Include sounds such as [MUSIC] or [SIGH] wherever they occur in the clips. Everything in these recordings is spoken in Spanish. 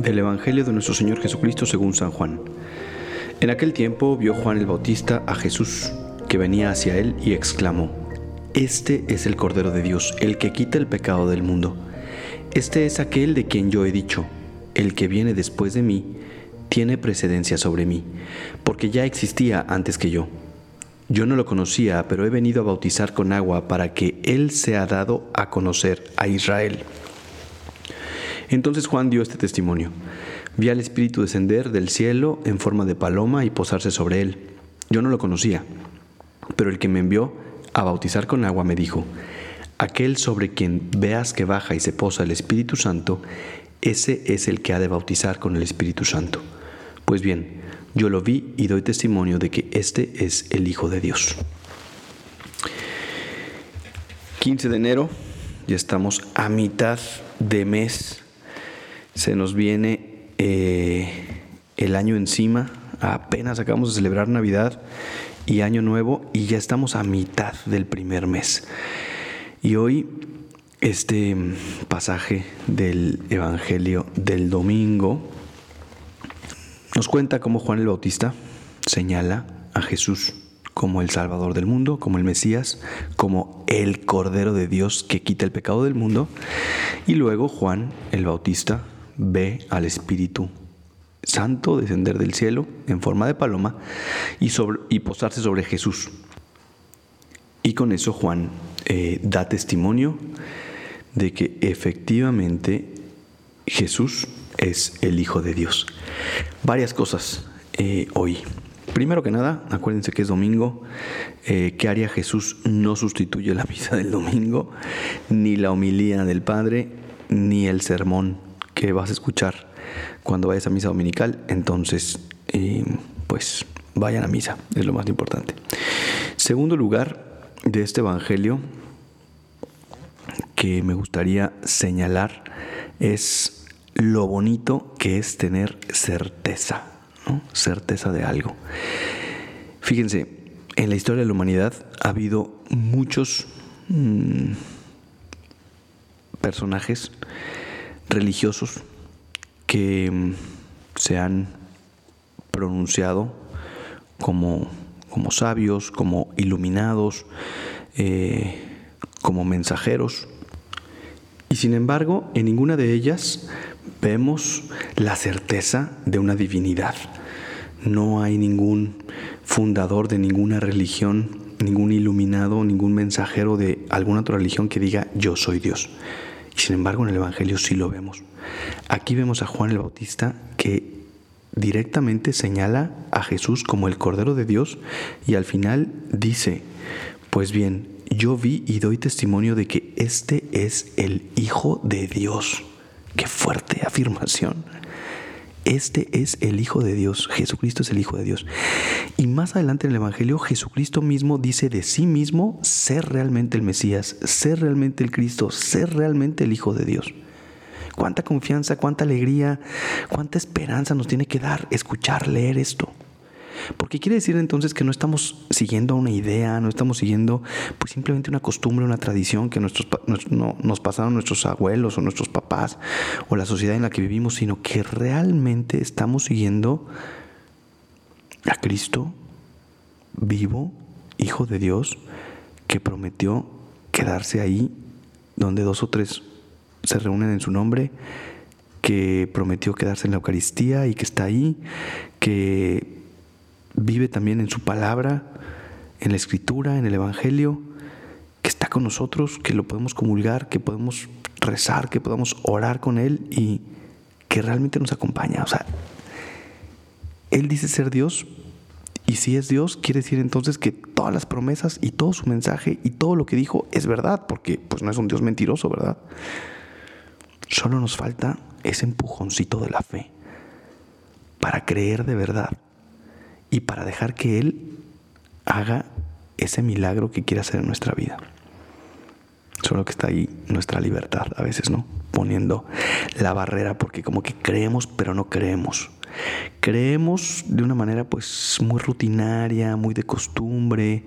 Del Evangelio de nuestro Señor Jesucristo según San Juan. En aquel tiempo vio Juan el Bautista a Jesús, que venía hacia él, y exclamó, Este es el Cordero de Dios, el que quita el pecado del mundo. Este es aquel de quien yo he dicho, el que viene después de mí, tiene precedencia sobre mí, porque ya existía antes que yo. Yo no lo conocía, pero he venido a bautizar con agua para que Él sea dado a conocer a Israel. Entonces Juan dio este testimonio. Vi al Espíritu descender del cielo en forma de paloma y posarse sobre él. Yo no lo conocía, pero el que me envió a bautizar con agua me dijo, aquel sobre quien veas que baja y se posa el Espíritu Santo, ese es el que ha de bautizar con el Espíritu Santo. Pues bien, yo lo vi y doy testimonio de que este es el Hijo de Dios. 15 de enero, ya estamos a mitad de mes se nos viene eh, el año encima, apenas acabamos de celebrar Navidad y Año Nuevo y ya estamos a mitad del primer mes. Y hoy este pasaje del Evangelio del domingo nos cuenta cómo Juan el Bautista señala a Jesús como el Salvador del mundo, como el Mesías, como el Cordero de Dios que quita el pecado del mundo. Y luego Juan el Bautista ve al Espíritu Santo descender del cielo en forma de paloma y, sobre, y posarse sobre Jesús. Y con eso Juan eh, da testimonio de que efectivamente Jesús es el Hijo de Dios. Varias cosas eh, hoy. Primero que nada, acuérdense que es domingo. Eh, ¿Qué haría Jesús? No sustituye la misa del domingo, ni la homilía del Padre, ni el sermón que vas a escuchar cuando vayas a misa dominical, entonces eh, pues vayan a misa, es lo más importante. Segundo lugar de este Evangelio que me gustaría señalar es lo bonito que es tener certeza, certeza de algo. Fíjense, en la historia de la humanidad ha habido muchos mm, personajes religiosos que mm, se han pronunciado como, como sabios, como iluminados, eh, como mensajeros. Y sin embargo, en ninguna de ellas vemos la certeza de una divinidad. No hay ningún fundador de ninguna religión, ningún iluminado, ningún mensajero de alguna otra religión que diga yo soy Dios. Sin embargo, en el Evangelio sí lo vemos. Aquí vemos a Juan el Bautista que directamente señala a Jesús como el Cordero de Dios y al final dice, pues bien, yo vi y doy testimonio de que este es el Hijo de Dios. Qué fuerte afirmación. Este es el Hijo de Dios, Jesucristo es el Hijo de Dios. Y más adelante en el Evangelio, Jesucristo mismo dice de sí mismo ser realmente el Mesías, ser realmente el Cristo, ser realmente el Hijo de Dios. Cuánta confianza, cuánta alegría, cuánta esperanza nos tiene que dar escuchar, leer esto. Porque quiere decir entonces que no estamos siguiendo una idea, no estamos siguiendo pues simplemente una costumbre, una tradición que nuestros, nos pasaron nuestros abuelos o nuestros papás o la sociedad en la que vivimos, sino que realmente estamos siguiendo a Cristo vivo, Hijo de Dios, que prometió quedarse ahí donde dos o tres se reúnen en su nombre, que prometió quedarse en la Eucaristía y que está ahí, que vive también en su palabra, en la escritura, en el Evangelio, que está con nosotros, que lo podemos comulgar, que podemos rezar, que podamos orar con Él y que realmente nos acompaña. O sea, Él dice ser Dios y si es Dios, quiere decir entonces que todas las promesas y todo su mensaje y todo lo que dijo es verdad, porque pues no es un Dios mentiroso, ¿verdad? Solo nos falta ese empujoncito de la fe para creer de verdad y para dejar que Él haga ese milagro que quiere hacer en nuestra vida. Solo que está ahí nuestra libertad a veces, ¿no? Poniendo la barrera porque como que creemos pero no creemos. Creemos de una manera pues muy rutinaria, muy de costumbre,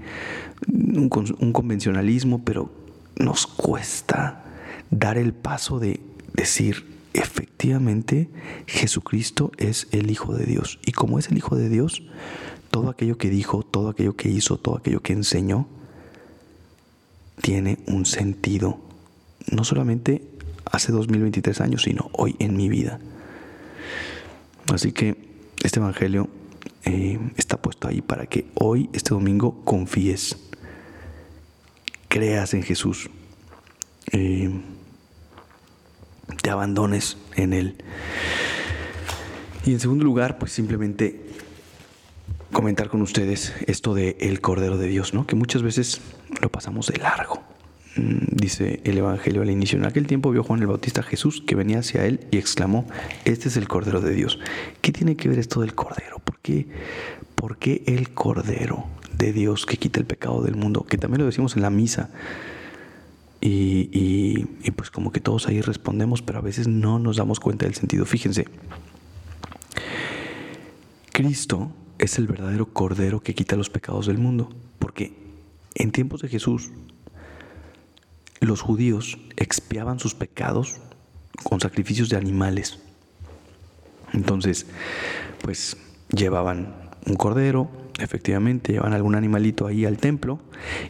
un, un convencionalismo, pero nos cuesta dar el paso de decir, efectivamente Jesucristo es el Hijo de Dios. Y como es el Hijo de Dios, todo aquello que dijo, todo aquello que hizo, todo aquello que enseñó, tiene un sentido. No solamente hace 2023 años, sino hoy en mi vida. Así que este Evangelio eh, está puesto ahí para que hoy, este domingo, confíes, creas en Jesús, eh, te abandones en Él. Y en segundo lugar, pues simplemente comentar con ustedes esto de el Cordero de Dios, ¿no? Que muchas veces lo pasamos de largo. Mm, dice el Evangelio al inicio. En aquel tiempo vio Juan el Bautista a Jesús que venía hacia él y exclamó, este es el Cordero de Dios. ¿Qué tiene que ver esto del Cordero? ¿Por qué, ¿Por qué el Cordero de Dios que quita el pecado del mundo? Que también lo decimos en la misa. Y, y, pues como que todos ahí respondemos, pero a veces no nos damos cuenta del sentido. Fíjense, Cristo es el verdadero Cordero que quita los pecados del mundo, porque en tiempos de Jesús los judíos expiaban sus pecados con sacrificios de animales. Entonces, pues llevaban un cordero, efectivamente, llevaban algún animalito ahí al templo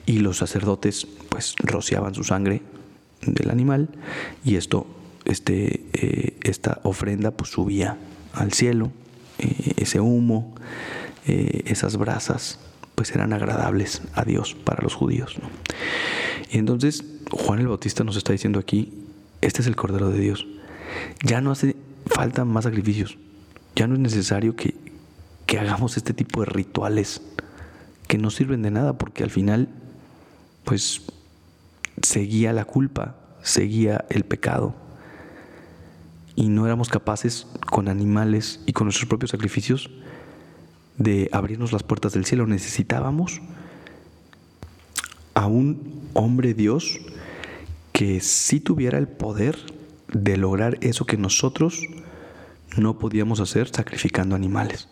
y los sacerdotes pues rociaban su sangre del animal y esto, este, eh, esta ofrenda pues subía al cielo, eh, ese humo, eh, esas brasas pues eran agradables a Dios para los judíos. Y entonces Juan el Bautista nos está diciendo aquí, este es el Cordero de Dios. Ya no hace falta más sacrificios. Ya no es necesario que, que hagamos este tipo de rituales que no sirven de nada porque al final pues seguía la culpa, seguía el pecado. Y no éramos capaces con animales y con nuestros propios sacrificios de abrirnos las puertas del cielo. Necesitábamos a un hombre Dios que sí tuviera el poder de lograr eso que nosotros no podíamos hacer sacrificando animales.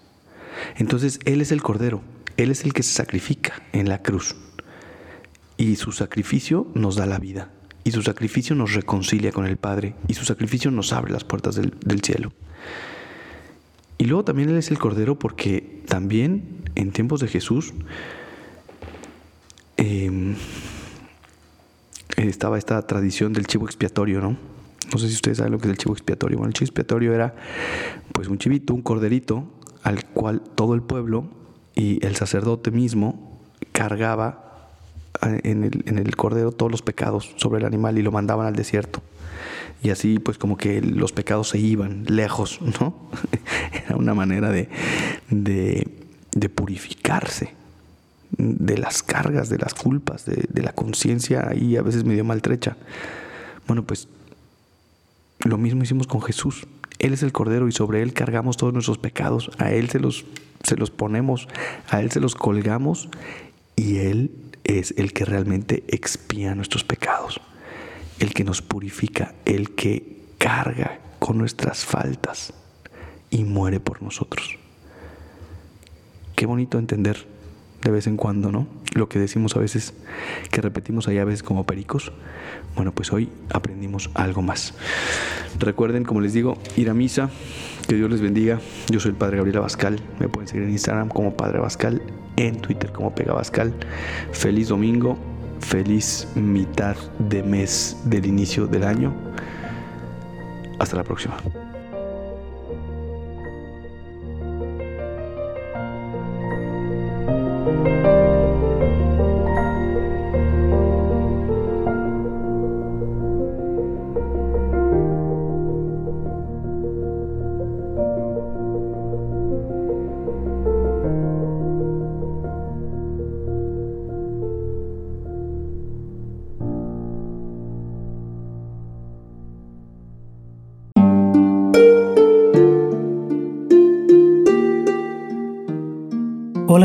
Entonces Él es el Cordero, Él es el que se sacrifica en la cruz. Y su sacrificio nos da la vida, y su sacrificio nos reconcilia con el Padre, y su sacrificio nos abre las puertas del, cielo. Y luego también Él es el Cordero porque también en tiempos de Jesús, eh, estaba esta tradición del chivo expiatorio, ¿no? No sé si ustedes saben lo que es el chivo expiatorio. Bueno, el chivo expiatorio era pues un chivito, un corderito, al cual todo el pueblo y el sacerdote mismo cargaba en el, en el cordero todos los pecados sobre el animal y lo mandaban al desierto. Y así pues como que los pecados se iban lejos, [LAUGHS] ¿no? Era una manera de, de, de purificarse de las cargas, de las culpas, de, la conciencia ahí a veces medio maltrecha. Bueno, pues lo mismo hicimos con Jesús. Él es el Cordero y sobre Él cargamos todos nuestros pecados. A Él se los, se los ponemos, a Él se los colgamos y Él es el que realmente expía nuestros pecados, el que nos purifica, el que carga con nuestras faltas y muere por nosotros. Qué bonito entender de vez en cuando, ¿no? Lo que decimos a veces, que repetimos ahí a veces como pericos. Bueno, pues hoy aprendimos algo más. Recuerden, como les digo, ir a misa. Que Dios les bendiga. Yo soy el Padre Gabriel Abascal. Me pueden seguir en Instagram como Padre Abascal, en Twitter como Pega Abascal. Feliz domingo, feliz mitad de mes del inicio del año. Hasta la próxima.